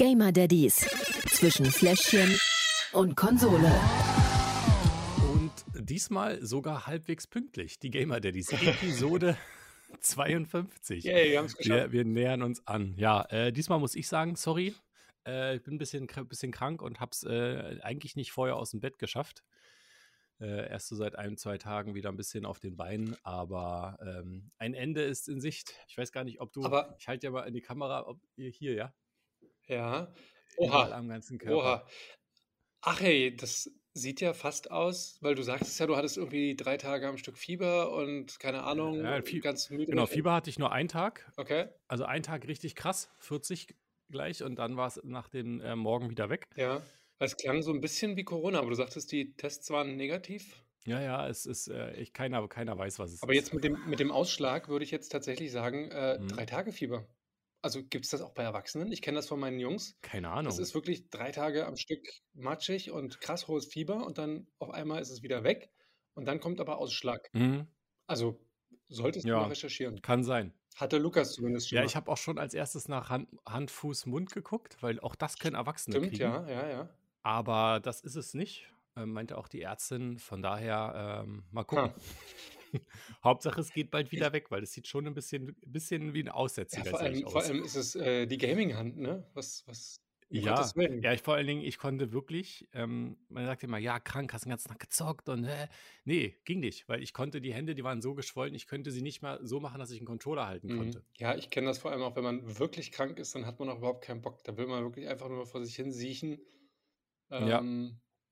Gamer Daddies zwischen Fläschchen und Konsole. Und diesmal sogar halbwegs pünktlich. Die Gamer Daddies, Episode 52. Yay, wir haben es geschafft. Wir, wir nähern uns an. Ja, äh, diesmal muss ich sagen, sorry. Äh, ich bin ein bisschen, bisschen krank und habe es äh, eigentlich nicht vorher aus dem Bett geschafft. Äh, erst so seit ein, zwei Tagen wieder ein bisschen auf den Beinen, aber ähm, ein Ende ist in Sicht. Ich weiß gar nicht, ob du. Aber- ich halte ja mal in die Kamera, ob ihr hier, ja? Ja. Überall Oha. am ganzen Körper. Oha. Ach hey, das sieht ja fast aus, weil du sagtest ja, du hattest irgendwie drei Tage am Stück Fieber und keine Ahnung, Ja, Fie- ganz müde. Genau, Fieber hatte ich nur einen Tag. Okay, Also einen Tag richtig krass, 40 gleich und dann war es nach dem äh, Morgen wieder weg. ja. Es klang so ein bisschen wie Corona, aber du sagtest, die Tests waren negativ. Ja, ja, es ist, äh, ich, keiner, keiner weiß, was es Aber ist. jetzt mit dem, mit dem Ausschlag würde ich jetzt tatsächlich sagen, äh, Mhm. drei Tage Fieber. Also gibt es das auch bei Erwachsenen? Ich kenne das von meinen Jungs. Keine Ahnung. Das ist wirklich drei Tage am Stück matschig und krass hohes Fieber und dann auf einmal ist es wieder weg und dann kommt aber Ausschlag. Mhm, Also solltest du Ja. mal recherchieren. kann sein. Hatte Lukas zumindest schon Ja, mal. ich habe auch schon als erstes nach Hand, Hand, Fuß, Mund geguckt, weil auch das können Erwachsene Stimmt, kriegen. ja, ja, ja. Aber das ist es nicht, äh, meinte auch die Ärztin. Von daher ähm, mal gucken. Hauptsache, es geht bald wieder weg, weil es sieht schon ein bisschen, bisschen wie ein Ja, Aussätziger vor, sehe ich allem, vor aus. allem ist es äh, die Gaming-Hand, ne? Was, was, Ja, ja, ich vor allen Dingen, ich konnte wirklich, ähm, man sagt immer, ja, krank, hast den ganzen Tag gezockt und äh, nee, ging nicht, weil ich konnte die Hände, die waren so geschwollen, ich könnte sie nicht mal so machen, dass ich einen Controller halten Mhm. konnte. Ja, ich kenne das vor allem auch, wenn man wirklich krank ist, dann hat man auch überhaupt keinen Bock. Da will man wirklich einfach nur vor sich hin siechen. Ja.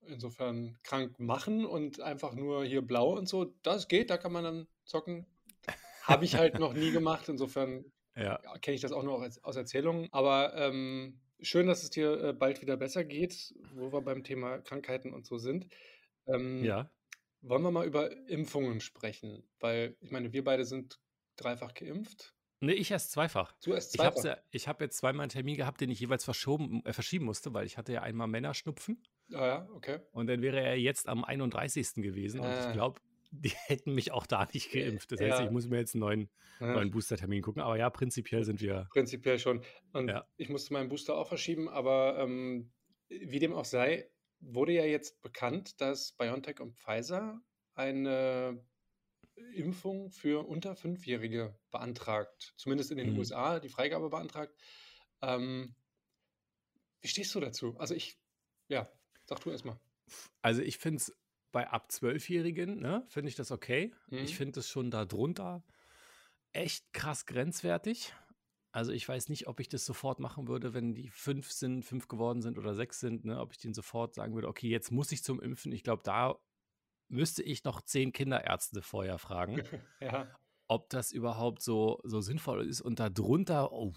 Insofern krank machen und einfach nur hier blau und so, das geht, da kann man dann zocken. Habe ich halt noch nie gemacht, insofern Ja, kenne ich das auch nur aus, aus Erzählungen. Aber ähm, schön, dass es dir äh, bald wieder besser geht, wo wir beim Thema Krankheiten und so sind. Ähm, ja. Wollen wir mal über Impfungen sprechen? Weil ich meine, wir beide sind dreifach geimpft. Nee, ich erst zweifach. Du erst Ich habe zweifach. ja, ich hab jetzt zweimal einen Termin gehabt, den ich jeweils verschoben, äh, verschieben musste, weil ich hatte ja einmal Männerschnupfen Ah ja, okay. und dann wäre er jetzt am 31. gewesen und Ah. ich glaube, die hätten mich auch da nicht geimpft. Das heißt, Ja. ich muss mir jetzt einen neuen, Ja, neuen Boostertermin gucken. Aber ja, prinzipiell sind wir. prinzipiell schon. Und Ja. ich musste meinen Booster auch verschieben, aber ähm, wie dem auch sei, wurde ja jetzt bekannt, dass BioNTech und Pfizer eine Impfung für unter Fünfjährige beantragt. Zumindest in den Mhm. USA die Freigabe beantragt. Ähm, wie stehst du dazu? Also ich, ja, sag du erstmal. Also ich finde es bei ab 12-Jährigen, ne, finde ich das okay. Mhm. Ich finde es schon darunter echt krass grenzwertig. Also ich weiß nicht, ob ich das sofort machen würde, wenn die fünf sind, fünf geworden sind oder sechs sind, ne, ob ich denen sofort sagen würde, okay, jetzt muss ich zum Impfen. Ich glaube, da müsste ich noch zehn Kinderärzte vorher fragen, Ja. ob das überhaupt so, so sinnvoll ist. Und darunter, oh,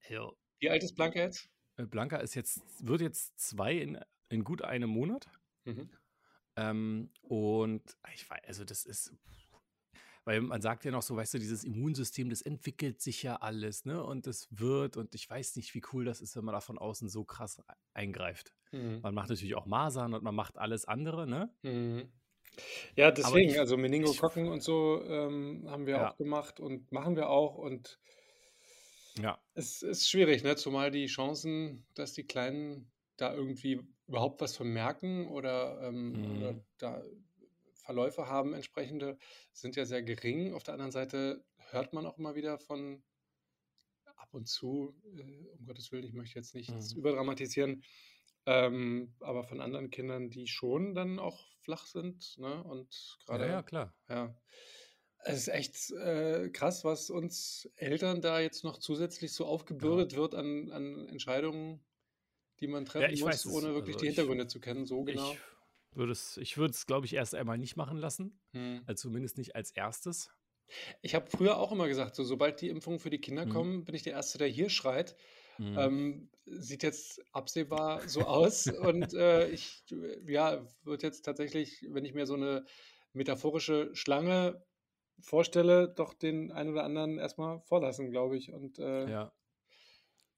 ey, Wie alt ist Blanca jetzt? äh, Blanca ist jetzt, wird jetzt zwei in, in gut einem Monat. Mhm. Ähm, und ich weiß, also das ist, weil man sagt ja noch so, weißt du, dieses Immunsystem, das entwickelt sich ja alles, ne? Und das wird, und ich weiß nicht, wie cool das ist, wenn man da von außen so krass e- eingreift. Mhm. Man macht natürlich auch Masern und man macht alles andere, ne? Mhm. Ja, deswegen, ich- also Meningokokken und so ähm, haben wir Ja. auch gemacht und machen wir auch und Ja. es ist schwierig, ne? Zumal die Chancen, dass die Kleinen da irgendwie überhaupt was von merken oder, ähm, Mhm. oder da Verläufe haben, entsprechende, sind ja sehr gering. Auf der anderen Seite hört man auch immer wieder von ab und zu, äh, um Gottes Willen, ich möchte jetzt nichts Mhm. überdramatisieren, ähm, aber von anderen Kindern, die schon dann auch flach sind, ne? Und Ja, gerade ja, klar. ja. Es ist echt äh, krass, was uns Eltern da jetzt noch zusätzlich so aufgebürdet wird an, an Entscheidungen, die man treffen ich muss, ohne wirklich Also die ich- Hintergründe zu kennen. So genau. Ich würde es, ich würde es, glaube ich, erst einmal nicht machen lassen. Hm. Also zumindest nicht als erstes. Ich habe früher auch immer gesagt, so, sobald die Impfungen für die Kinder Mhm. kommen, bin ich der Erste, der hier schreit. Mhm. Ähm, sieht jetzt absehbar so aus. und äh, ich, ja, würde jetzt tatsächlich, wenn ich mir so eine metaphorische Schlange vorstelle, doch den einen oder anderen erstmal vorlassen, glaube ich. Und äh, ja.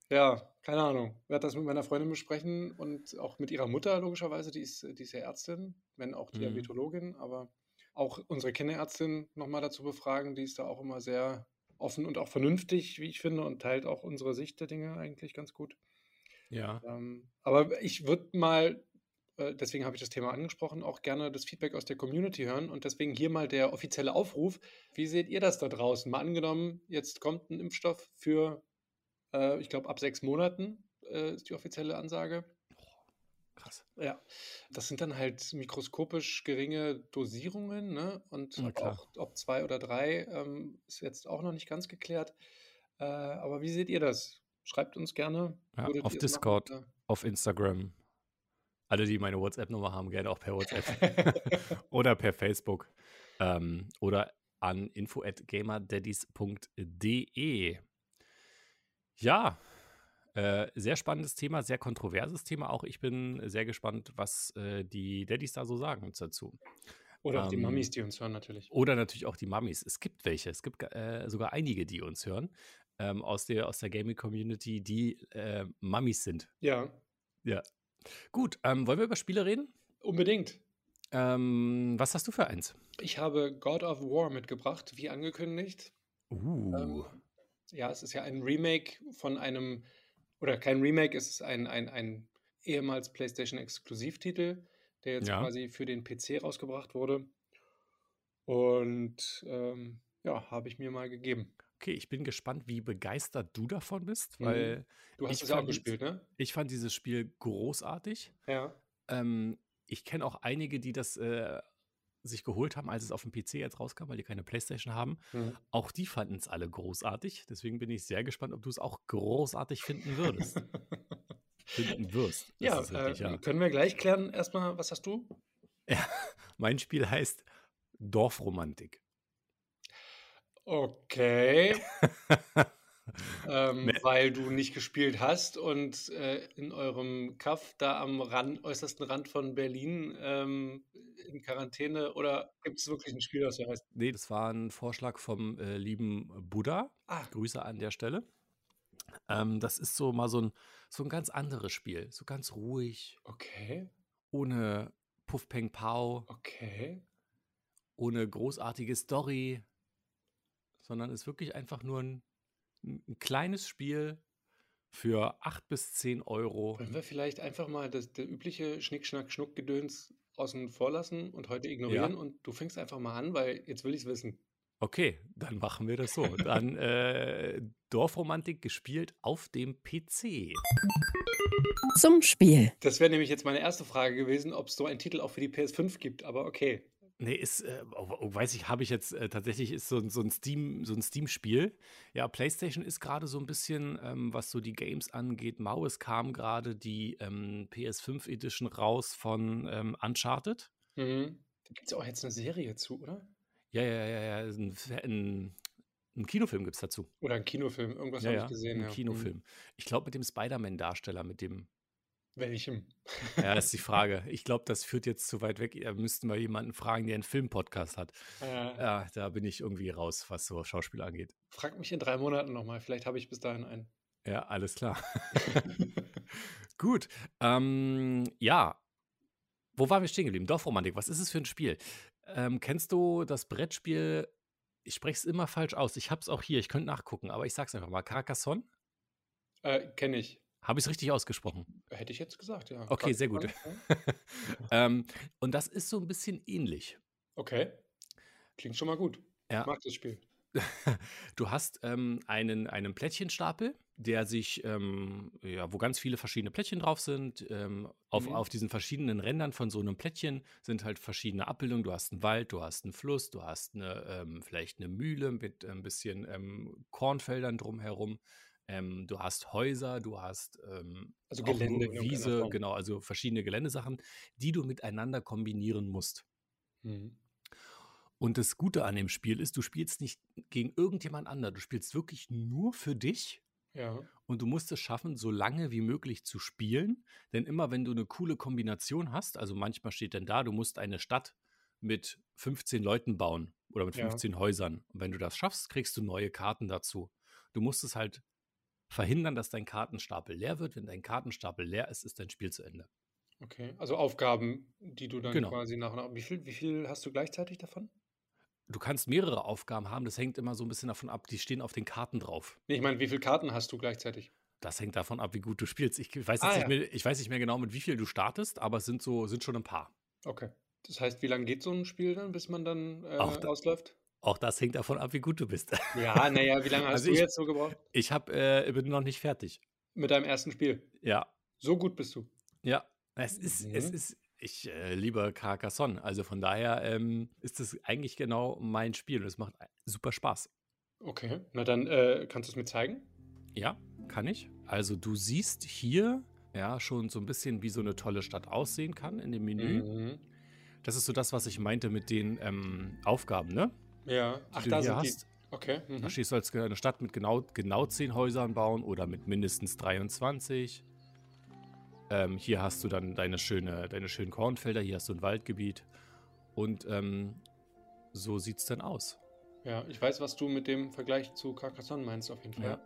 Ja, keine Ahnung. Ich werde das mit meiner Freundin besprechen und auch mit ihrer Mutter logischerweise, die ist, die ist ja Ärztin, wenn auch Mhm. Diabetologin, aber auch unsere Kinderärztin nochmal dazu befragen, die ist da auch immer sehr offen und auch vernünftig, wie ich finde, und teilt auch unsere Sicht der Dinge eigentlich ganz gut. Ja. Ähm, aber ich würde mal, äh, deswegen habe ich das Thema angesprochen, auch gerne das Feedback aus der Community hören und deswegen hier mal der offizielle Aufruf. Wie seht ihr das da draußen? Mal angenommen, jetzt kommt ein Impfstoff für, äh, ich glaube, ab sechs Monaten äh, ist die offizielle Ansage. Krass. Ja, das sind dann halt mikroskopisch geringe Dosierungen, ne? Und auch ob zwei oder drei ähm, ist jetzt auch noch nicht ganz geklärt. Äh, aber wie seht ihr das? Schreibt uns gerne. Ja, auf es machen Discord, oder? auf Instagram. Alle, die meine WhatsApp-Nummer haben, gerne auch per WhatsApp oder per Facebook ähm, oder an info@gamerdaddies.de. Ja, äh, sehr spannendes Thema, sehr kontroverses Thema auch. Ich bin sehr gespannt, was äh, die Daddies da so sagen dazu. Oder auch die Ähm, Mamis, die uns hören, natürlich. Oder natürlich auch die Mummies. Es gibt welche. Es gibt äh, sogar einige, die uns hören ähm, aus der, aus der Gaming-Community, die äh, Mummies sind. Ja, Ja. Gut, ähm, wollen wir über Spiele reden? unbedingt. Ähm, was hast du für eins? Ich habe God of War mitgebracht, wie angekündigt. Uh, Ähm, ja, es ist ja ein Remake von einem, oder kein Remake, es ist ein, ein, ein ehemals PlayStation-Exklusivtitel, der jetzt Ja. quasi für den PC rausgebracht wurde. Und ähm, ja, habe ich mir mal gegeben. okay, ich bin gespannt, wie begeistert du davon bist, Mhm. weil Du hast Ich es ja auch gespielt, ne? ich fand dieses Spiel großartig. Ja. Ähm, ich kenne auch einige, die das äh, sich geholt haben, als es auf dem PC jetzt rauskam, weil die keine Playstation haben. Mhm. Auch die fanden es alle großartig. Deswegen bin ich sehr gespannt, ob du es auch großartig finden würdest. finden wirst. Ja, richtig, äh, ja. können wir gleich klären. Erstmal, was hast du? Mein Spiel heißt Dorfromantik. Okay. ähm, Nee. Weil du nicht gespielt hast und äh, in eurem Kaff da am Rand, äußersten Rand von Berlin ähm, in Quarantäne oder gibt es wirklich ein Spiel, das heißt? Nee, das war ein Vorschlag vom äh, lieben Buddha. Ah, Grüße an der Stelle. Ähm, das ist so mal so ein, so ein ganz anderes Spiel. So ganz ruhig, okay, ohne Puff Peng Pau, okay. ohne großartige Story, sondern ist wirklich einfach nur ein, ein kleines Spiel für 8 bis 10 Euro. Wollen wir vielleicht einfach mal das, der übliche Schnick-Schnack-Schnuck-Gedöns außen vor lassen und heute ignorieren Ja. und du fängst einfach mal an, weil jetzt will ich es wissen. Okay, dann machen wir das so. Dann äh, Dorfromantik gespielt auf dem PC. Zum Spiel. Das wäre nämlich jetzt meine erste Frage gewesen, ob es so einen Titel auch für die PS5 gibt, aber okay. Nee, ist, äh, oh, oh, weiß ich, habe ich jetzt äh, tatsächlich, ist so, ein- so ein Steam, so ein Steam-Spiel. Ja, PlayStation ist gerade so ein bisschen, ähm, was so die Games angeht, mau. Es kam gerade die ähm, PS5 Edition raus von ähm, Uncharted. Mhm. Da gibt es auch jetzt eine Serie zu, oder? Ja, ja, ja, ja. Ein, ein, ein Kinofilm gibt es dazu. Oder ein Kinofilm, irgendwas ja, habe ich gesehen. ein ja. Mhm. Kinofilm. Ich glaube, mit dem Spider-Man-Darsteller, mit dem. Welchem? Ja, das ist die Frage. Ich glaube, das führt jetzt zu weit weg. Da müssten wir jemanden fragen, der einen Film-Podcast hat. Äh, Ja, da bin ich irgendwie raus, was so Schauspiel angeht. Frag mich in drei Monaten nochmal, vielleicht habe ich bis dahin einen. Ja, alles klar. Gut. Ähm, ja. Wo waren wir stehen geblieben? Dorfromantik. Was ist es für ein Spiel? Ähm, kennst du das Brettspiel? Ich spreche es immer falsch aus. Ich habe es auch hier. Ich könnte nachgucken, aber ich sag's einfach mal. Carcassonne? äh, Kenne ich. Habe ich es richtig ausgesprochen? Hätte ich jetzt gesagt, ja. Okay, sehr gut. ähm, und das ist so ein bisschen ähnlich. Okay. Klingt schon mal gut. Ja. Ich mag das Spiel. Du hast ähm, einen, einen Plättchenstapel, der sich, ähm, ja, wo ganz viele verschiedene Plättchen drauf sind. Ähm, auf, Mhm. auf diesen verschiedenen Rändern von so einem Plättchen sind halt verschiedene Abbildungen. Du hast einen Wald, du hast einen Fluss, du hast eine, ähm, vielleicht eine Mühle mit ein bisschen ähm, Kornfeldern drumherum. Ähm, du hast Häuser, du hast ähm, Also Gelände Wiese, Form. genau, also verschiedene Geländesachen, die du miteinander kombinieren musst. Mhm. Und das Gute an dem Spiel ist, du spielst nicht gegen irgendjemand anderen. Du spielst wirklich nur für dich Ja. und du musst es schaffen, so lange wie möglich zu spielen. Denn immer wenn du eine coole Kombination hast, also manchmal steht dann da, du musst eine Stadt mit 15 Leuten bauen oder mit Ja. 15 Häusern. Und wenn du das schaffst, kriegst du neue Karten dazu. Du musst es halt verhindern, dass dein Kartenstapel leer wird. Wenn dein Kartenstapel leer ist, ist dein Spiel zu Ende. Okay. Also Aufgaben, die du dann Genau. quasi nach und nach. Wie viel, wie viel hast du gleichzeitig davon? Du kannst mehrere Aufgaben haben, das hängt immer so ein bisschen davon ab, die stehen auf den Karten drauf. Nee, ich meine, wie viele Karten hast du gleichzeitig? das hängt davon ab, wie gut du spielst. Ich weiß, Ah, nicht ja. mehr, ich weiß nicht mehr genau, mit wie viel du startest, aber es sind so, sind schon ein paar. Okay. Das heißt, wie lange geht so ein Spiel dann, bis man dann äh, da- ausläuft? Auch das hängt davon ab, wie gut du bist. Ja, naja, wie lange hast Also du ich- jetzt so gebraucht? Ich hab, äh, bin noch nicht fertig. Mit deinem ersten Spiel. Ja, So gut bist du. ja. Es ist, es Mhm. ist, ich äh, liebe Carcassonne. Also von daher ähm, ist es eigentlich genau mein Spiel und es macht super Spaß. Okay. Na dann äh, kannst du es mir zeigen? Ja, kann ich. Also du siehst hier ja schon so ein bisschen, wie so eine tolle Stadt aussehen kann in dem Menü. Mhm. Das ist so das, was ich meinte mit den ähm, Aufgaben, ne? Ja. Ach, du da hier sind die. hast. Okay. Mhm. Da stehst du als eine Stadt mit genau, genau 10 Häusern bauen oder mit mindestens 23. Ähm, hier hast du dann deine, schöne, deine schönen Kornfelder, hier hast du ein Waldgebiet. Und ähm, so sieht es dann aus. Ja, ich weiß, was du mit dem Vergleich zu Carcassonne meinst, auf jeden Fall. Ja.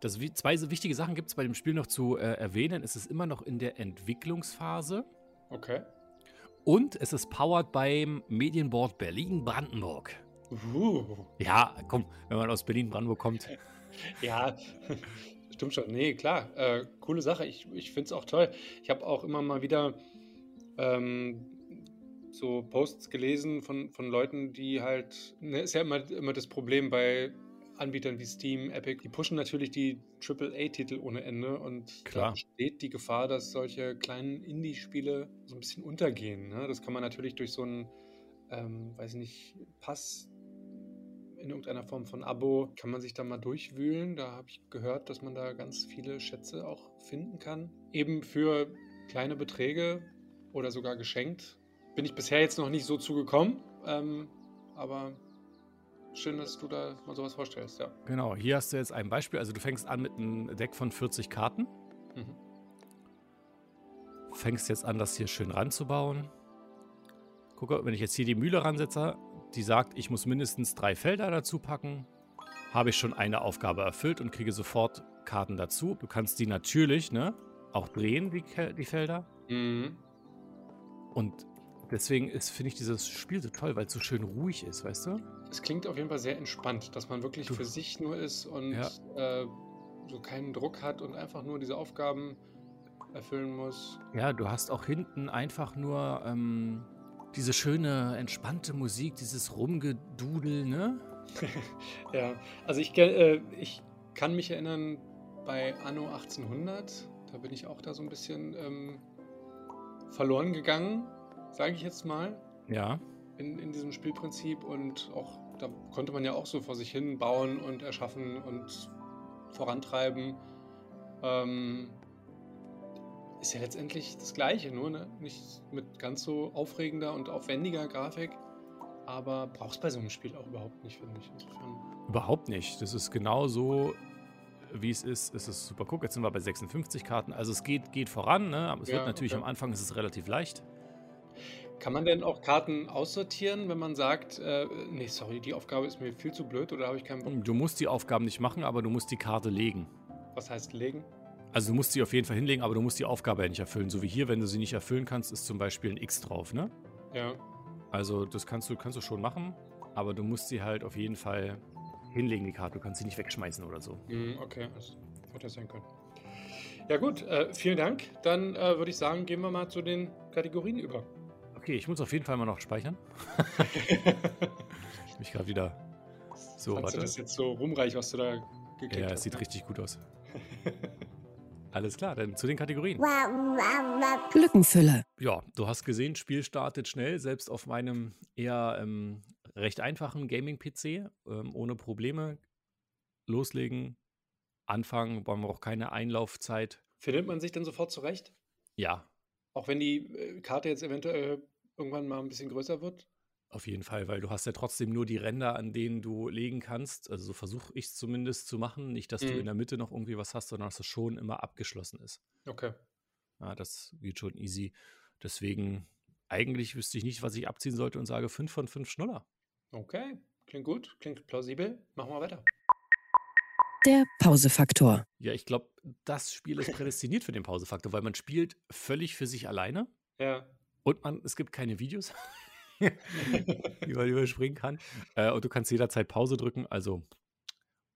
Das, zwei so wichtige Sachen gibt es bei dem Spiel noch zu äh, erwähnen. Es ist immer noch in der Entwicklungsphase Okay. und es ist powered beim Medienboard Berlin-Brandenburg. Uh. Ja, komm, wenn man aus Berlin-Brandenburg kommt. Ja, stimmt schon. Nee, klar. Äh, coole Sache. Ich, ich finde es auch toll. Ich habe auch immer mal wieder ähm, so Posts gelesen von, von Leuten, die halt. Ne, ist ja immer, immer das Problem bei Anbietern wie Steam, Epic. Die pushen natürlich die AAA-Titel ohne Ende und Klar. da besteht die Gefahr, dass solche kleinen Indie-Spiele so ein bisschen untergehen. Ne? Das kann man natürlich durch so einen, ähm, weiß ich nicht, Pass in irgendeiner Form von Abo kann man sich da mal durchwühlen. Da habe ich gehört, dass man da ganz viele Schätze auch finden kann. Eben für kleine Beträge oder sogar geschenkt. Bin ich bisher jetzt noch nicht so zugekommen. Ähm, aber schön, dass du da mal sowas vorstellst, ja. Genau, hier hast du jetzt ein Beispiel. Also du fängst an mit einem Deck von 40 Karten. Mhm. Fängst jetzt an, das hier schön ranzubauen. Gucke, wenn ich jetzt hier die Mühle ransetze, die sagt, ich muss mindestens drei Felder dazu packen, habe ich schon eine Aufgabe erfüllt und kriege sofort Karten dazu. Du kannst die natürlich, ne, auch drehen, die, die Felder. Mhm. Und deswegen ist, finde ich dieses Spiel so toll, weil es so schön ruhig ist, weißt du? Es klingt auf jeden Fall sehr entspannt, dass man wirklich Du- für sich nur ist und Ja. äh, so keinen Druck hat und einfach nur diese Aufgaben erfüllen muss. Ja, du hast auch hinten einfach nur ähm, diese schöne, entspannte Musik, dieses Rumgedudel, ne? Ja, also ich, äh, ich kann mich erinnern, bei Anno 1800, da bin ich auch da so ein bisschen ähm, verloren gegangen, sage ich jetzt mal, Ja. in, in diesem Spielprinzip. Und auch da konnte man ja auch so vor sich hin bauen und erschaffen und vorantreiben. Ähm, ist ja letztendlich das Gleiche, nur ne? nicht mit ganz so aufregender und aufwendiger Grafik. Aber brauchst bei so einem Spiel auch überhaupt nicht, finde ich. Insofern. Überhaupt nicht. Das ist genau so, wie es ist. Es ist super. Guck, jetzt sind wir bei 56 Karten. Also es geht, geht voran. Ne? Aber es Ja, wird natürlich okay. am Anfang ist es relativ leicht. Kann man denn auch Karten aussortieren, wenn man sagt, äh, nee, sorry, die Aufgabe ist mir viel zu blöd oder habe ich keinen Bock? Du musst die Aufgaben nicht machen, aber du musst die Karte legen. Was heißt legen? Also du musst sie auf jeden Fall hinlegen, aber du musst die Aufgabe ja nicht erfüllen. So wie hier, wenn du sie nicht erfüllen kannst, ist zum Beispiel ein X drauf, ne? Ja. Also das kannst du, kannst du schon machen, aber du musst sie halt auf jeden Fall hinlegen, die Karte. Du kannst sie nicht wegschmeißen oder so. Hm, okay, das hätte sein können. Ja gut, äh, vielen Dank. Dann äh, würde ich sagen, gehen wir mal zu den Kategorien über. Okay, ich muss auf jeden Fall mal noch speichern. Ich mich gerade wieder. So, Fandst du warte. das jetzt so rumreich, was du da geklickt Ja, es hast? sieht richtig gut aus. Alles klar, dann zu den Kategorien. Lückenfüller. Ja, du hast gesehen, Spiel startet schnell, selbst auf meinem eher ähm, recht einfachen Gaming-PC, ähm, ohne Probleme. Loslegen, anfangen, brauchen wir auch keine Einlaufzeit. Findet man sich denn sofort zurecht? Ja, Auch wenn die äh, Karte jetzt eventuell irgendwann mal ein bisschen größer wird? Auf jeden Fall, weil du hast ja trotzdem nur die Ränder, an denen du legen kannst. Also so versuche ich es zumindest zu machen. Nicht, dass du Mhm. in der Mitte noch irgendwie was hast, sondern dass es schon immer abgeschlossen ist. Okay. Ja, das geht schon easy. Deswegen, eigentlich wüsste ich nicht, was ich abziehen sollte und sage 5 von 5 Schnuller. Okay, klingt gut, klingt plausibel. Machen wir weiter. Der Pausefaktor. Ja, ich glaube, das Spiel ist prädestiniert für den Pausefaktor, weil man spielt völlig für sich alleine Ja. und man, es gibt keine Videos, die man überspringen kann. Äh, und du kannst jederzeit Pause drücken. Also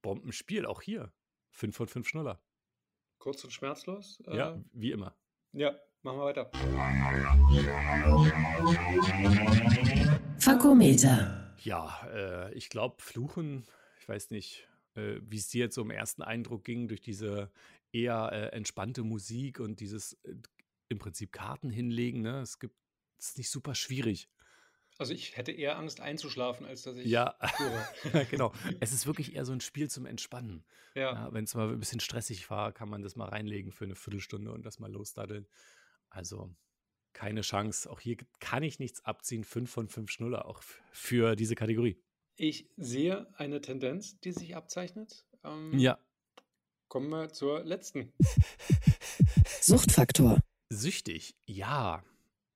Bombenspiel, auch hier. 5 von 5 Schnuller. Kurz und schmerzlos. Ja, äh, wie immer. Ja, machen wir weiter. Fakometer. Ja, äh, ich glaube, Fluchen, ich weiß nicht, äh, wie es dir jetzt so im ersten Eindruck ging, durch diese eher äh, entspannte Musik und dieses äh, im Prinzip Karten hinlegen. Ne? Es gibt es ist nicht super schwierig. Also ich hätte eher Angst einzuschlafen, als dass ich. Ja, genau. Es ist wirklich eher so ein Spiel zum Entspannen. Ja. ja Wenn es mal ein bisschen stressig war, kann man das mal reinlegen für eine Viertelstunde und das mal losdaddeln. Also keine Chance. Auch hier kann ich nichts abziehen. Fünf von fünf Schnuller auch für diese Kategorie. Ich sehe eine Tendenz, die sich abzeichnet. Ähm, ja. Kommen wir zur letzten. Suchtfaktor. Süchtig, ja.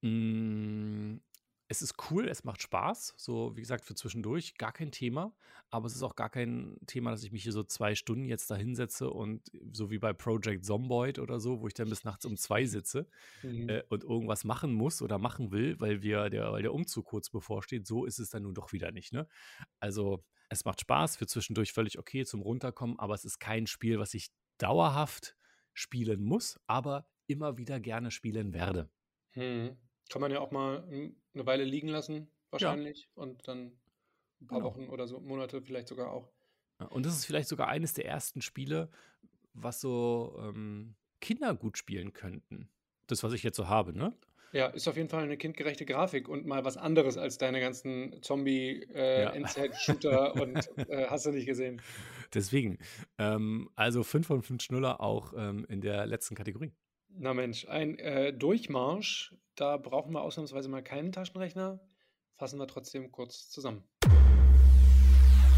Hm, es ist cool, es macht Spaß, so wie gesagt für zwischendurch, gar kein Thema, aber es ist auch gar kein Thema, dass ich mich hier so zwei Stunden jetzt da hinsetze und so wie bei Project Zomboid oder so, wo ich dann bis nachts um zwei sitze Mhm. äh, und irgendwas machen muss oder machen will, weil wir der, weil der Umzug kurz bevorsteht, so ist es dann nun doch wieder nicht, ne? Also es macht Spaß, für zwischendurch völlig okay zum Runterkommen, aber es ist kein Spiel, was ich dauerhaft spielen muss, aber immer wieder gerne spielen werde. Mhm. Kann man ja auch mal eine Weile liegen lassen, wahrscheinlich. Ja. Und dann ein paar genau. Wochen oder so, Monate vielleicht sogar auch. Und das ist vielleicht sogar eines der ersten Spiele, was so ähm, Kinder gut spielen könnten. Das, was ich jetzt so habe, ne? Ja, ist auf jeden Fall eine kindgerechte Grafik und mal was anderes als deine ganzen Zombie-Endzeit-Shooter äh, ja. und äh, hast du nicht gesehen. Deswegen, ähm, also 5 von 5 Schnuller auch ähm, in der letzten Kategorie. Na Mensch, ein äh, Durchmarsch, da brauchen wir ausnahmsweise mal keinen Taschenrechner. Fassen wir trotzdem kurz zusammen.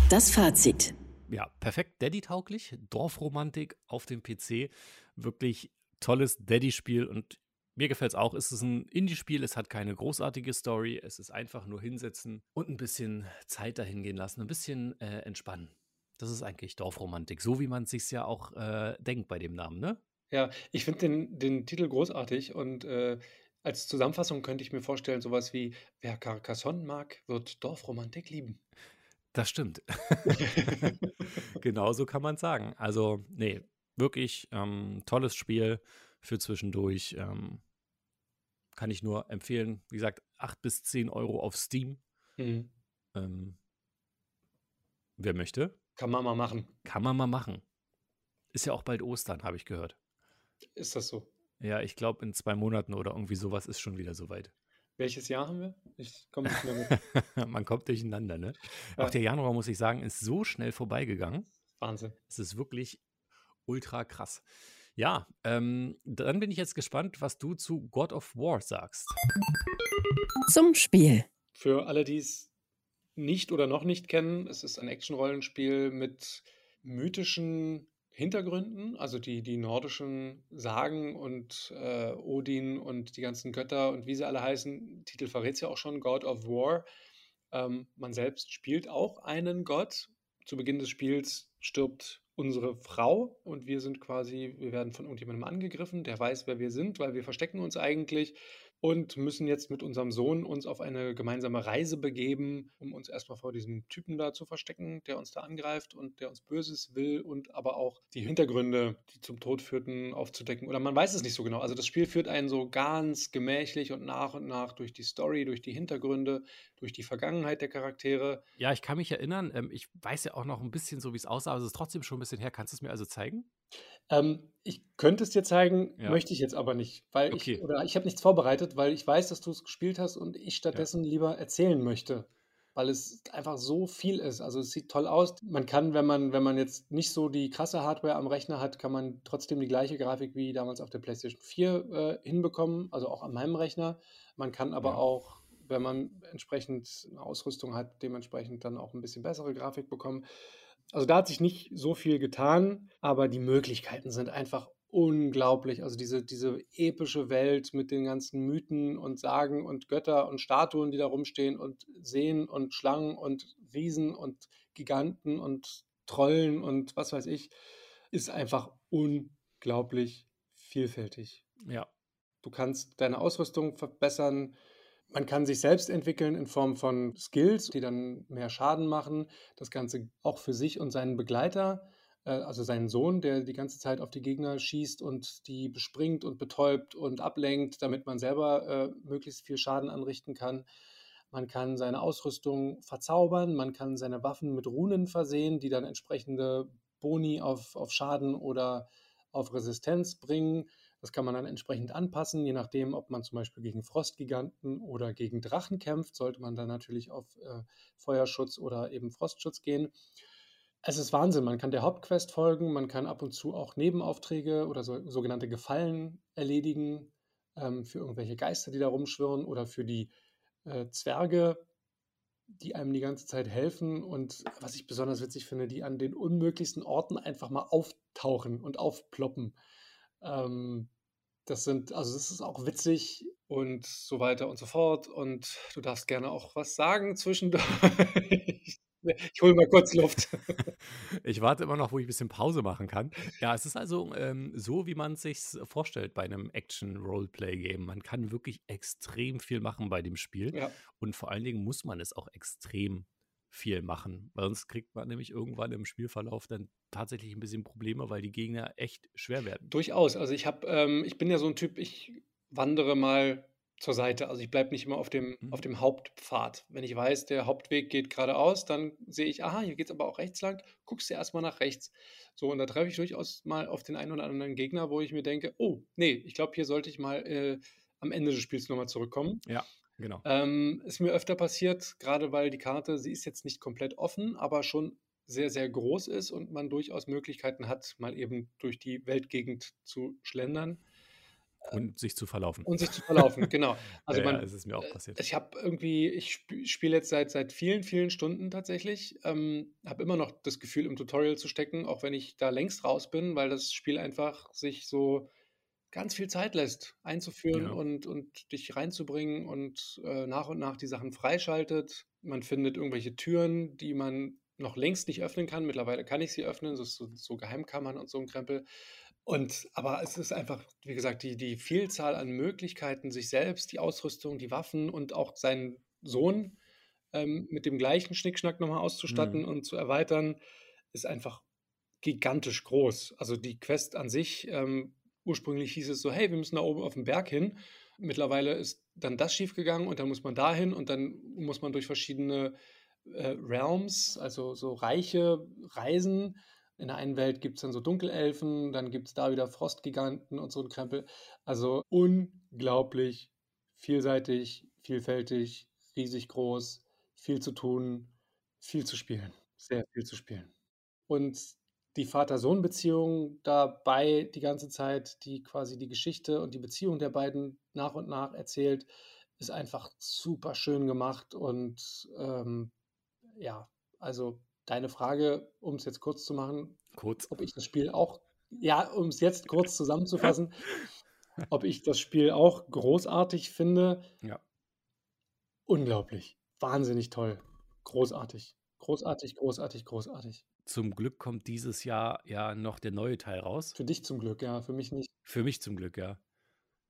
Das Fazit. Ja, perfekt Daddy-tauglich, Dorfromantik auf dem PC. Wirklich tolles Daddy-Spiel und mir gefällt es auch. Es ist ein Indie-Spiel, es hat keine großartige Story. Es ist einfach nur hinsetzen und ein bisschen Zeit dahin gehen lassen, ein bisschen äh, entspannen. Das ist eigentlich Dorfromantik, so wie man es sich ja auch äh, denkt bei dem Namen, ne? Ja, ich finde den, den Titel großartig und äh, als Zusammenfassung könnte ich mir vorstellen, sowas wie, wer Carcassonne mag, wird Dorfromantik lieben. Das stimmt. Genauso kann man sagen. Also, nee, wirklich ähm, tolles Spiel für zwischendurch. Ähm, kann ich nur empfehlen. Wie gesagt, 8 bis 10 Euro auf Steam. Mhm. Ähm, wer möchte? Kann man mal machen. Kann man mal machen. Ist ja auch bald Ostern, habe ich gehört. Ist das so? Ja, ich glaube, in zwei Monaten oder irgendwie sowas ist schon wieder soweit. Welches Jahr haben wir? Ich komme nicht mehr mit. Man kommt durcheinander, ne? Ja. Auch der Januar, muss ich sagen, ist so schnell vorbeigegangen. Wahnsinn. Es ist wirklich ultra krass. Ja, ähm, dann bin ich jetzt gespannt, was du zu God of War sagst. Zum Spiel. Für alle, die es nicht oder noch nicht kennen, es ist ein Action-Rollenspiel mit mythischen Hintergründen, also die, die nordischen Sagen und äh, Odin und die ganzen Götter und wie sie alle heißen, Titel verrät es ja auch schon, God of War. Ähm, man selbst spielt auch einen Gott. Zu Beginn des Spiels stirbt unsere Frau und wir sind quasi, wir werden von irgendjemandem angegriffen, der weiß, wer wir sind, weil wir verstecken uns eigentlich und müssen jetzt mit unserem Sohn uns auf eine gemeinsame Reise begeben, um uns erstmal vor diesem Typen da zu verstecken, der uns da angreift und der uns Böses will und aber auch die Hintergründe, die zum Tod führten, aufzudecken. Oder man weiß es nicht so genau. Also das Spiel führt einen so ganz gemächlich und nach und nach durch die Story, durch die Hintergründe, durch die Vergangenheit der Charaktere. Ja, ich kann mich erinnern. Ähm, ich weiß ja auch noch ein bisschen so, wie es aussah, aber es ist trotzdem schon ein bisschen her. Kannst du es mir also zeigen? Ähm, ich könnte es dir zeigen, ja. möchte ich jetzt aber nicht, weil okay. ich oder ich habe nichts vorbereitet, weil ich weiß, dass du es gespielt hast und ich stattdessen ja. lieber erzählen möchte, weil es einfach so viel ist. Also es sieht toll aus. Man kann, wenn man wenn man jetzt nicht so die krasse Hardware am Rechner hat, kann man trotzdem die gleiche Grafik wie damals auf der PlayStation 4 äh, hinbekommen, also auch an meinem Rechner. Man kann aber ja. auch wenn man entsprechend eine Ausrüstung hat, dementsprechend dann auch ein bisschen bessere Grafik bekommen. Also da hat sich nicht so viel getan, aber die Möglichkeiten sind einfach unglaublich. Also diese, diese epische Welt mit den ganzen Mythen und Sagen und Götter und Statuen, die da rumstehen und Seen und Schlangen und Riesen und Giganten und Trollen und was weiß ich, ist einfach unglaublich vielfältig. Ja. Du kannst deine Ausrüstung verbessern, man kann sich selbst entwickeln in Form von Skills, die dann mehr Schaden machen. Das Ganze auch für sich und seinen Begleiter. äh, also seinen Sohn, der die ganze Zeit auf die Gegner schießt und die bespringt und betäubt und ablenkt, damit man selber äh, möglichst viel Schaden anrichten kann. Man kann seine Ausrüstung verzaubern, man kann seine Waffen mit Runen versehen, die dann entsprechende Boni auf, auf Schaden oder auf Resistenz bringen. Das kann man dann entsprechend anpassen, je nachdem, ob man zum Beispiel gegen Frostgiganten oder gegen Drachen kämpft, sollte man dann natürlich auf äh, Feuerschutz oder eben Frostschutz gehen. Es ist Wahnsinn. Man kann der Hauptquest folgen, man kann ab und zu auch Nebenaufträge oder so, sogenannte Gefallen erledigen ähm, für irgendwelche Geister, die da rumschwirren oder für die äh, Zwerge, die einem die ganze Zeit helfen und was ich besonders witzig finde, die an den unmöglichsten Orten einfach mal auftauchen und aufploppen. Ähm, das sind, also das ist auch witzig und so weiter und so fort. Und du darfst gerne auch was sagen zwischendurch. Ich hole mal kurz Luft. Ich warte immer noch, wo ich ein bisschen Pause machen kann. Ja, es ist also ähm, so, wie man es sich vorstellt bei einem Action-Roleplay-Game. Man kann wirklich extrem viel machen bei dem Spiel. Ja. Und vor allen Dingen muss man es auch extrem viel machen. Weil sonst kriegt man nämlich irgendwann im Spielverlauf dann tatsächlich ein bisschen Probleme, weil die Gegner echt schwer werden. Durchaus. Also ich habe, ähm, ich bin ja so ein Typ, ich wandere mal zur Seite. Also ich bleibe nicht immer auf dem, Mhm. auf dem Hauptpfad. Wenn ich weiß, der Hauptweg geht geradeaus, dann sehe ich, aha, hier geht es aber auch rechts lang, guckst du erstmal nach rechts. So, und da treffe ich durchaus mal auf den einen oder anderen Gegner, wo ich mir denke, oh, nee, ich glaube, hier sollte ich mal äh, am Ende des Spiels nochmal zurückkommen. Ja, genau. Ähm, ist mir öfter passiert, gerade weil die Karte, sie ist jetzt nicht komplett offen, aber schon sehr, sehr groß ist und man durchaus Möglichkeiten hat, mal eben durch die Weltgegend zu schlendern Und sich zu verlaufen. und sich zu verlaufen. genau. Also ja, man, es ist mir auch äh, passiert. ich habe irgendwie, ich sp spiele jetzt seit, seit vielen, vielen Stunden tatsächlich. Ähm, habe immer noch das Gefühl, im Tutorial zu stecken, auch wenn ich da längst raus bin, weil das Spiel einfach sich so ganz viel Zeit lässt, einzuführen Ja. und, und dich reinzubringen und äh, nach und nach die Sachen freischaltet. Man findet irgendwelche Türen, die man noch längst nicht öffnen kann. Mittlerweile kann ich sie öffnen, so, so, so Geheimkammern und so ein Krempel. Und aber es ist einfach, wie gesagt, die, die Vielzahl an Möglichkeiten, sich selbst, die Ausrüstung, die Waffen und auch seinen Sohn ähm, mit dem gleichen Schnickschnack nochmal auszustatten Mhm. und zu erweitern, ist einfach gigantisch groß. Also die Quest an sich, ähm, ursprünglich hieß es so, hey, wir müssen da oben auf den Berg hin. Mittlerweile ist dann das schiefgegangen und dann muss man dahin und dann muss man durch verschiedene äh, Realms, also so reiche Reisen. In der einen Welt gibt es dann so Dunkelelfen, dann gibt es da wieder Frostgiganten und so ein Krempel. Also unglaublich vielseitig, vielfältig, riesig groß, viel zu tun, viel zu spielen, sehr viel zu spielen. Und die Vater-Sohn-Beziehung dabei die ganze Zeit, die quasi die Geschichte und die Beziehung der beiden nach und nach erzählt, ist einfach super schön gemacht. Und ähm, ja, also deine Frage, um es jetzt kurz zu machen, Kurz. ob ich das Spiel auch, ja, um es jetzt kurz zusammenzufassen, ob ich das Spiel auch großartig finde. Ja. Unglaublich. Wahnsinnig toll. Großartig. Großartig, großartig, großartig. Zum Glück kommt dieses Jahr ja noch der neue Teil raus. Für dich zum Glück, ja, für mich nicht. Für mich zum Glück, ja.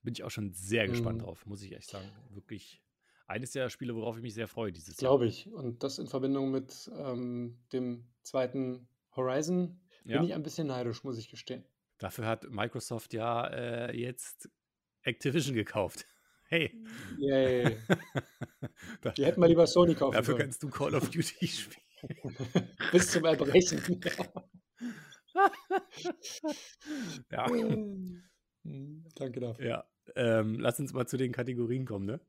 Bin ich auch schon sehr gespannt Mhm. drauf, muss ich echt sagen. Wirklich eines der Spiele, worauf ich mich sehr freue dieses Jahr. Glaube ich. Und das in Verbindung mit ähm, dem zweiten Horizon bin Ja. ich ein bisschen neidisch, muss ich gestehen. Dafür hat Microsoft ja äh, jetzt Activision gekauft. Hey. Yay. Da- Die hätten mal lieber Sony kaufen Dafür sollen. kannst du Call of Duty spielen. Bis zum Erbrechen. Ja. Danke dafür. ja. Ähm, lass uns mal zu den Kategorien kommen, ne?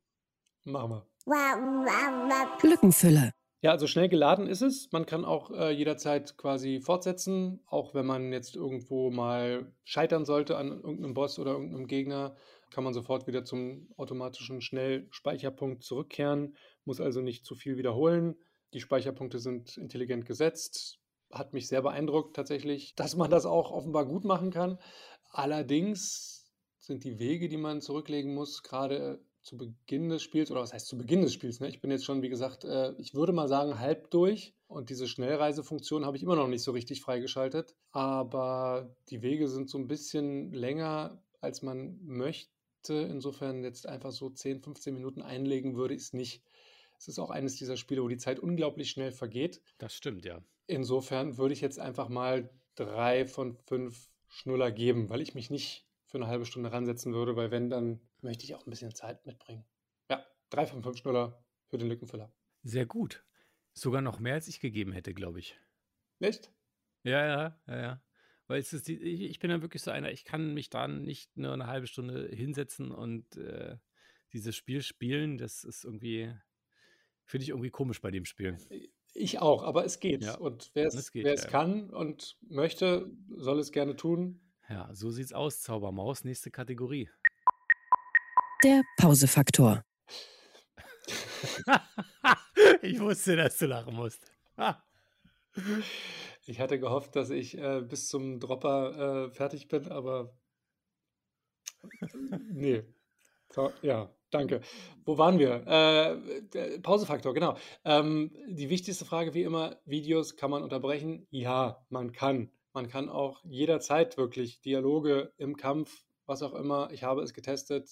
Machen wir. Lückenfüller. Ja, also schnell geladen ist es. Man kann auch äh, jederzeit quasi fortsetzen, auch wenn man jetzt irgendwo mal scheitern sollte an irgendeinem Boss oder irgendeinem Gegner, kann man sofort wieder zum automatischen Schnellspeicherpunkt zurückkehren, muss also nicht zu viel wiederholen. Die Speicherpunkte sind intelligent gesetzt. Hat mich sehr beeindruckt tatsächlich, dass man das auch offenbar gut machen kann. Allerdings sind die Wege, die man zurücklegen muss, gerade zu Beginn des Spiels, oder was heißt zu Beginn des Spiels? Ne? Ich bin jetzt schon, wie gesagt, äh, ich würde mal sagen, halb durch. Und diese Schnellreisefunktion habe ich immer noch nicht so richtig freigeschaltet. Aber die Wege sind so ein bisschen länger, als man möchte. Insofern jetzt einfach so 10, 15 Minuten einlegen würde ich es nicht. Es ist auch eines dieser Spiele, wo die Zeit unglaublich schnell vergeht. Das stimmt, ja. Insofern würde ich jetzt einfach mal drei von fünf Schnuller geben, weil ich mich nicht für eine halbe Stunde ransetzen würde, weil wenn, dann möchte ich auch ein bisschen Zeit mitbringen. Ja, drei von fünf Schnuller für den Lückenfüller. Sehr gut. Sogar noch mehr, als ich gegeben hätte, glaube ich. Echt? Ja, ja, ja, ja. Weil es ist die, ich, ich bin dann wirklich so einer, ich kann mich da nicht nur eine halbe Stunde hinsetzen und äh, dieses Spiel spielen. Das ist irgendwie, finde ich irgendwie komisch bei dem Spiel. Ich auch, aber es geht. Ja, Und wer es geht, wer es ja. kann und möchte, soll es gerne tun. Ja, so sieht's aus, Zaubermaus. Nächste Kategorie. Der Pausefaktor. ich wusste, dass du lachen musst. Ich hatte gehofft, dass ich äh, bis zum Dropper äh, fertig bin, aber nee. Ja, danke. Wo waren wir? Äh, der Pausefaktor, genau. Ähm, die wichtigste Frage wie immer, Videos kann man unterbrechen? Ja, man kann. Man kann auch jederzeit wirklich Dialoge im Kampf, was auch immer, ich habe es getestet,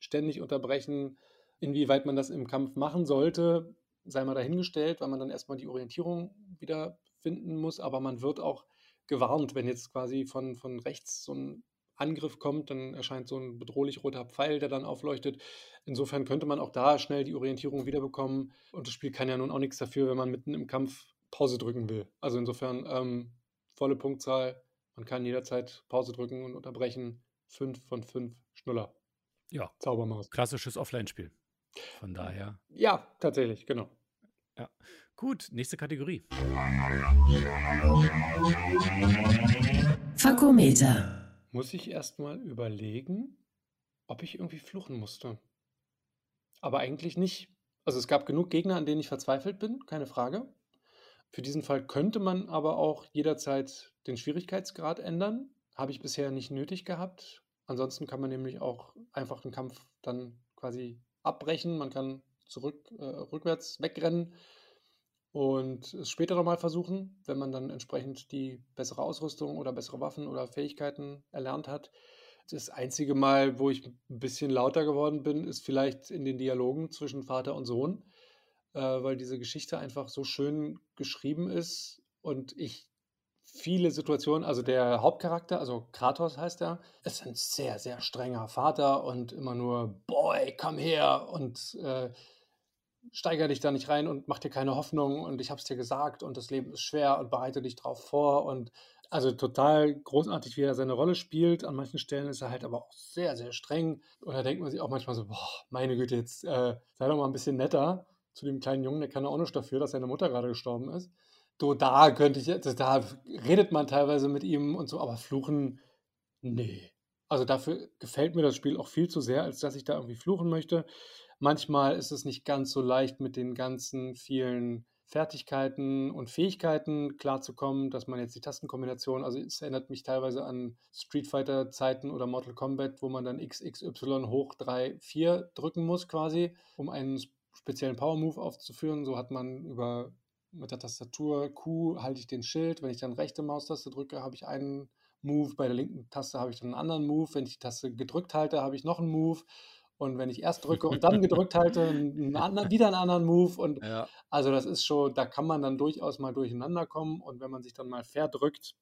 ständig unterbrechen. Inwieweit man das im Kampf machen sollte, sei mal dahingestellt, weil man dann erstmal die Orientierung wieder finden muss. Aber man wird auch gewarnt, wenn jetzt quasi von, von rechts so ein Angriff kommt, dann erscheint so ein bedrohlich roter Pfeil, der dann aufleuchtet. Insofern könnte man auch da schnell die Orientierung wiederbekommen. Und das Spiel kann ja nun auch nichts dafür, wenn man mitten im Kampf Pause drücken will. Also insofern ähm, volle Punktzahl. Man kann jederzeit Pause drücken und unterbrechen. Fünf von fünf Schnuller. Ja, Zaubermaus. klassisches Offline-Spiel. Von daher. Ja, tatsächlich, genau. Gut, nächste Kategorie. Fakometer. Muss ich erstmal überlegen, ob ich irgendwie fluchen musste. Aber eigentlich nicht. Also es gab genug Gegner, an denen ich verzweifelt bin, keine Frage. Für diesen Fall könnte man aber auch jederzeit den Schwierigkeitsgrad ändern. Habe ich bisher nicht nötig gehabt. Ansonsten kann man nämlich auch einfach den Kampf dann quasi abbrechen. Man kann zurück, äh, rückwärts wegrennen und es später nochmal versuchen, wenn man dann entsprechend die bessere Ausrüstung oder bessere Waffen oder Fähigkeiten erlernt hat. Das einzige Mal, wo ich ein bisschen lauter geworden bin, ist vielleicht in den Dialogen zwischen Vater und Sohn, äh, weil diese Geschichte einfach so schön geschrieben ist und ich viele Situationen, also der Hauptcharakter, also Kratos heißt er, ist ein sehr, sehr strenger Vater und immer nur, Boy, komm her und äh, steiger dich da nicht rein und mach dir keine Hoffnung und ich hab's dir gesagt und das Leben ist schwer und bereite dich drauf vor und also total großartig, wie er seine Rolle spielt. An manchen Stellen ist er halt aber auch sehr, sehr streng. Und da denkt man sich auch manchmal so, boah, meine Güte, jetzt äh, sei doch mal ein bisschen netter zu dem kleinen Jungen, der kann ja auch nicht dafür, dass seine Mutter gerade gestorben ist. So, da könnte ich da redet man teilweise mit ihm und so, aber fluchen, nee. Also dafür gefällt mir das Spiel auch viel zu sehr, als dass ich da irgendwie fluchen möchte. Manchmal ist es nicht ganz so leicht, mit den ganzen vielen Fertigkeiten und Fähigkeiten klarzukommen, dass man jetzt die Tastenkombination, also es erinnert mich teilweise an Street Fighter Zeiten oder Mortal Kombat, wo man dann XXY hoch 3, 4 drücken muss quasi, um einen speziellen Power Move aufzuführen. So hat man über mit der Tastatur Q halte ich den Schild, wenn ich dann rechte Maustaste drücke, habe ich einen Move, bei der linken Taste habe ich dann einen anderen Move, wenn ich die Taste gedrückt halte, habe ich noch einen Move. Und wenn ich erst drücke und dann gedrückt halte, einen anderen, wieder einen anderen Move. Und Ja. also das ist schon, da kann man dann durchaus mal durcheinander kommen. Und wenn man sich dann mal verdrückt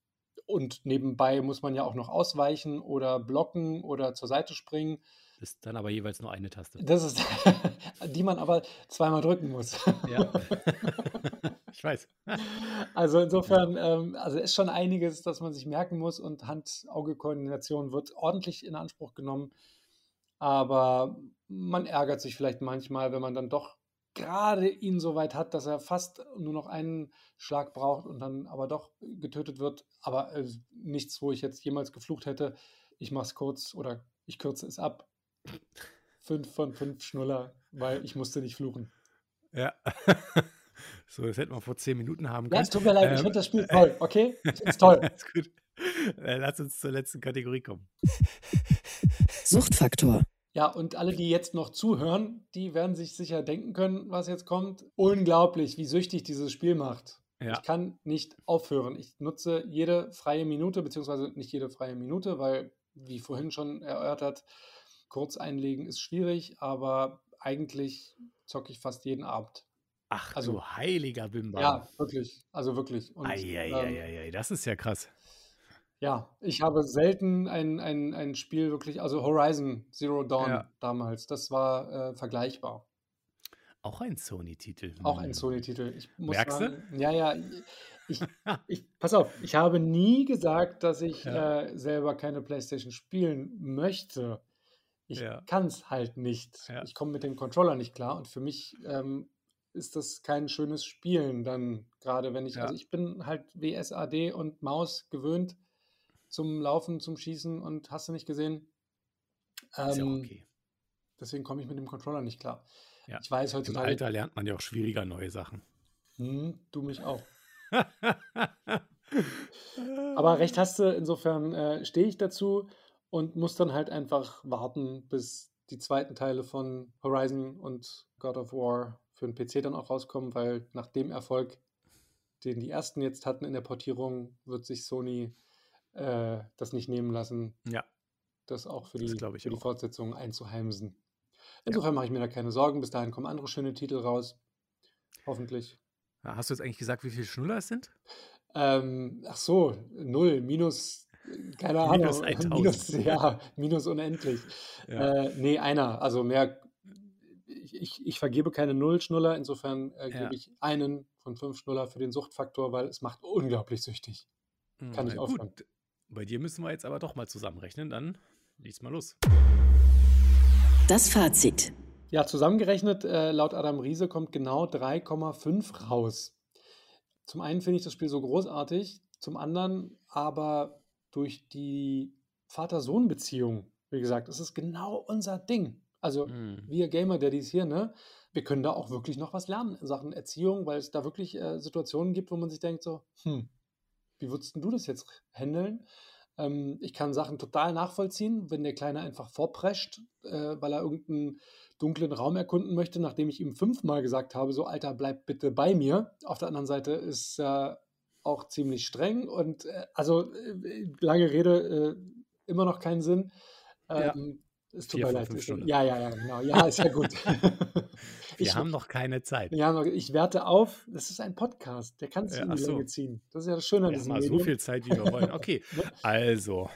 und nebenbei muss man ja auch noch ausweichen oder blocken oder zur Seite springen, Ist dann aber jeweils nur eine Taste. das ist, die man aber zweimal drücken muss. Ja. ich weiß. Also insofern, ähm, also ist schon einiges, das man sich merken muss und Hand-Auge-Koordination wird ordentlich in Anspruch genommen. Aber man ärgert sich vielleicht manchmal, wenn man dann doch gerade ihn so weit hat, dass er fast nur noch einen Schlag braucht und dann aber doch getötet wird. Aber äh, nichts, wo ich jetzt jemals geflucht hätte. Ich mache es kurz oder ich kürze es ab. Fünf von fünf Schnuller, weil ich musste nicht fluchen. Ja. so, das hätten wir vor zehn Minuten haben Ja, können. es tut mir leid, ich Ähm, finde das Spiel toll, okay? Ich finde es toll. Alles gut. Äh, Lass uns zur letzten Kategorie kommen. Suchtfaktor. Ja, und alle, die jetzt noch zuhören, die werden sich sicher denken können, was jetzt kommt. Unglaublich, wie süchtig dieses Spiel macht. Ja. Ich kann nicht aufhören. Ich nutze jede freie Minute, beziehungsweise nicht jede freie Minute, weil, wie vorhin schon erörtert, kurz einlegen ist schwierig, aber eigentlich zocke ich fast jeden Abend. Ach Also- du heiliger Bimbam. Ja, wirklich. Also wirklich. Und, ähm, Eieieiei, das ist ja krass. Ja, ich habe selten ein, ein, ein Spiel wirklich, also Horizon Zero Dawn Ja. damals, das war äh, vergleichbar. Auch ein Sony-Titel. Auch ein. Sony-Titel. Ich muss Merkst du? sagen, ja, ja, ich, ich, pass auf, ich habe nie gesagt, dass ich Ja. äh, selber keine PlayStation spielen möchte. Ich Ja. kann es halt nicht. Ja. Ich komme mit dem Controller nicht klar und für mich ähm, ist das kein schönes Spielen dann, gerade wenn ich, also ich bin halt WSAD und Maus gewöhnt zum Laufen, zum Schießen und hast du nicht gesehen. Ist ja Ähm, okay. Deswegen komme ich mit dem Controller nicht klar. Ja. Ich weiß Im heutzutage, Alter lernt man ja auch schwieriger neue Sachen. hm, du mich auch. Aber recht hast du, insofern äh, stehe ich dazu und muss dann halt einfach warten, bis die zweiten Teile von Horizon und God of War für den PC dann auch rauskommen, weil nach dem Erfolg, den die ersten jetzt hatten in der Portierung, wird sich Sony äh, das nicht nehmen lassen, Ja, das auch für Das die, ich für die auch. Fortsetzung einzuheimsen. Insofern mache ich mir da keine Sorgen. Bis dahin kommen andere schöne Titel raus. Hoffentlich. hast du jetzt eigentlich gesagt, wie viele Schnuller es sind? Ähm, ach so, null, minus, keine Ahnung, Minus 1000. minus, ja, minus unendlich. Ja. Äh, nee, einer, also mehr, ich, ich, ich vergebe keine Null-Schnuller, insofern äh, Ja. gebe ich einen von fünf Schnuller für den Suchtfaktor, weil es macht unglaublich süchtig. kann ich Na aufhören. Gut, bei dir müssen wir jetzt aber doch mal zusammenrechnen, dann lies mal los. Das Fazit. Ja, zusammengerechnet, äh, laut Adam Riese kommt genau 3,5 raus. Zum einen finde ich das Spiel so großartig, zum anderen aber durch die Vater-Sohn-Beziehung, wie gesagt, es ist genau unser Ding. Also Hm. wir Gamer-Daddies hier, ne, wir können da auch wirklich noch was lernen in Sachen Erziehung, weil es da wirklich äh, Situationen gibt, wo man sich denkt so, hm, wie würdest du das jetzt handeln? Ähm, ich kann Sachen total nachvollziehen, wenn der Kleine einfach vorprescht, äh, weil er irgendeinen dunklen Raum erkunden möchte, nachdem ich ihm fünfmal gesagt habe, so Alter, bleib bitte bei mir. Auf der anderen Seite ist er auch ziemlich streng und äh, also äh, lange Rede, äh, immer noch keinen Sinn. Ja. Es tut mir leid. Ja, ja, ja, genau. Ja, ist ja gut. Wir Ich- haben noch keine Zeit. ja, noch- ich werte auf, das ist ein Podcast, der kann sich Ja, in die so. Länge ziehen. Das ist ja das Schöne an Wir haben diesem mal so Medium. viel Zeit, wie wir wollen. Okay, also.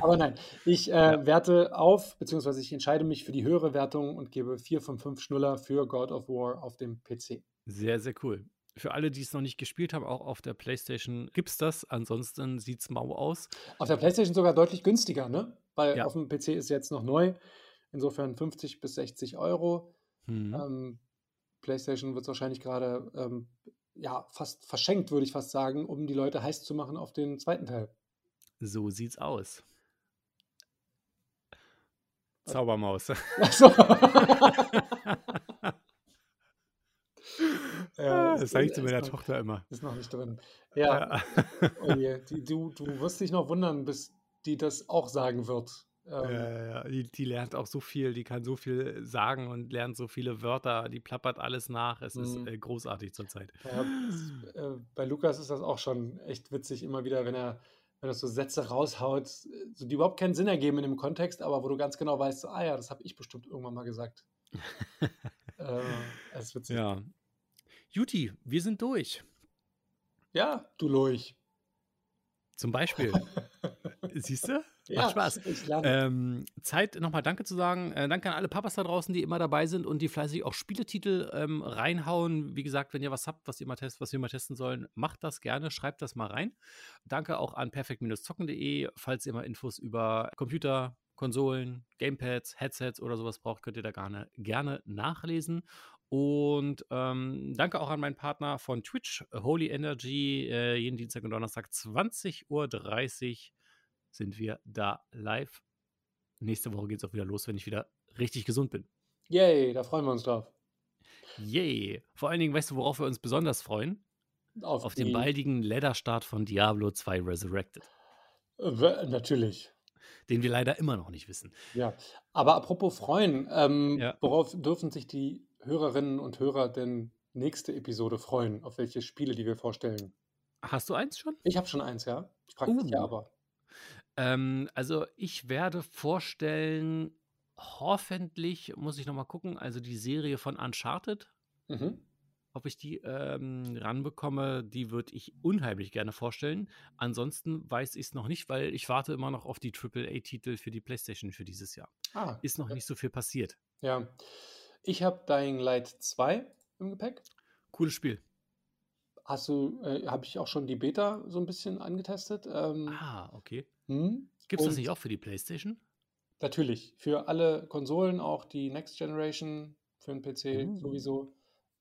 Aber nein, ich äh, werte auf, beziehungsweise ich entscheide mich für die höhere Wertung und gebe vier von fünf Schnuller für God of War auf dem PC. Sehr, sehr cool. Für alle, die es noch nicht gespielt haben, auch auf der PlayStation gibt es das. Ansonsten sieht es mau aus. Auf der PlayStation sogar deutlich günstiger, ne? Weil Ja. auf dem PC ist jetzt noch neu. Insofern 50 bis 60 Euro. Hm. Ähm, PlayStation wird es wahrscheinlich gerade ähm, ja, fast verschenkt, würde ich fast sagen, um die Leute heiß zu machen auf den zweiten Teil. So sieht's aus. Zaubermaus. Achso. ja, das sage ich zu meiner Tochter immer. Ist noch nicht drin. Ja, oh je, die, du, du wirst dich noch wundern, bis die das auch sagen wird. Ähm, Ja, ja, die, die lernt auch so viel, die kann so viel sagen und lernt so viele Wörter, die plappert alles nach. Es ist Mhm. äh, großartig zurzeit. Ja, äh, bei Lukas ist das auch schon echt witzig, immer wieder, wenn er, wenn er so Sätze raushaut, äh, so, die überhaupt keinen Sinn ergeben in dem Kontext, aber wo du ganz genau weißt, so, ah ja, das habe ich bestimmt irgendwann mal gesagt. äh, das ist witzig. Ja, Ja. Juti, wir sind durch. du Lurch. Zum Beispiel. Siehst du? Macht Ja, Spaß. Ähm, Zeit, nochmal Danke zu sagen. Äh, danke an alle Papas da draußen, die immer dabei sind und die fleißig auch Spieletitel ähm, reinhauen. Wie gesagt, wenn ihr was habt, was, ihr mal test, was wir mal testen sollen, macht das gerne, schreibt das mal rein. Danke auch an perfekt-zocken.de. Falls ihr mal Infos über Computer, Konsolen, Gamepads, Headsets oder sowas braucht, könnt ihr da gerne, gerne nachlesen. Und ähm, danke auch an meinen Partner von Twitch, Holy Energy. Äh, jeden Dienstag und Donnerstag 20.30 Uhr sind wir da live. Nächste Woche geht es auch wieder los, wenn ich wieder richtig gesund bin. Yay, da freuen wir uns drauf. Yay! Vor allen Dingen, weißt du, worauf wir uns besonders freuen? Auf, Auf den baldigen Ladder-Start von Diablo 2 Resurrected, Äh, Natürlich. den wir leider immer noch nicht wissen. Ja, aber apropos freuen, ähm, Ja. worauf dürfen sich die Hörerinnen und Hörer denn nächste Episode freuen? Auf welche Spiele, die wir vorstellen? Hast du eins schon? Ich habe schon eins, ja. Ich frage dich ja Uh. aber. Ähm, also ich werde vorstellen, hoffentlich, muss ich nochmal gucken, also die Serie von Uncharted Mhm. ob ich die ähm, ranbekomme, die würde ich unheimlich gerne vorstellen. Ansonsten weiß ich es noch nicht, weil ich warte immer noch auf die AAA-Titel für die PlayStation für dieses Jahr. Ah, Ist noch ja. nicht so viel passiert. Ja. Ich habe Dying Light 2 im Gepäck. Cooles Spiel. Hast du, äh, habe ich auch schon die Beta so ein bisschen angetestet. Ähm, Ah, okay. hm? Gibt es das nicht auch für die PlayStation? Natürlich, für alle Konsolen, auch die Next Generation, für den PC Uh. sowieso.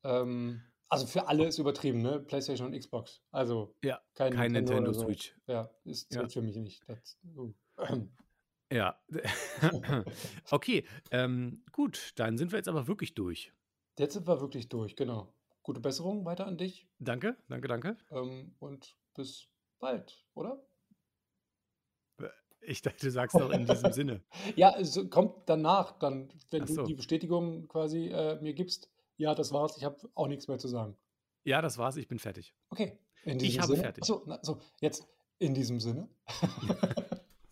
Ähm, also für alle ist übertrieben, ne? PlayStation und Xbox. Also Ja, kein, kein Nintendo Nintendo so. Switch. Ja, ist Ja. für mich nicht. Das, uh. Ja. okay, ähm, gut, dann sind wir jetzt aber wirklich durch. Jetzt sind wir wirklich durch, genau. Gute Besserung weiter an dich Danke, danke, danke. ähm, und bis bald, oder? Ich dachte, du sagst doch in diesem Sinne. Ja, es kommt danach, dann, wenn Ach du so. die Bestätigung quasi äh, mir gibst, ja, das war's, ich habe auch nichts mehr zu sagen. Ja, das war's, ich bin fertig. Okay. In Ich habe Sinne. fertig. Achso, na, so, jetzt in diesem Sinne.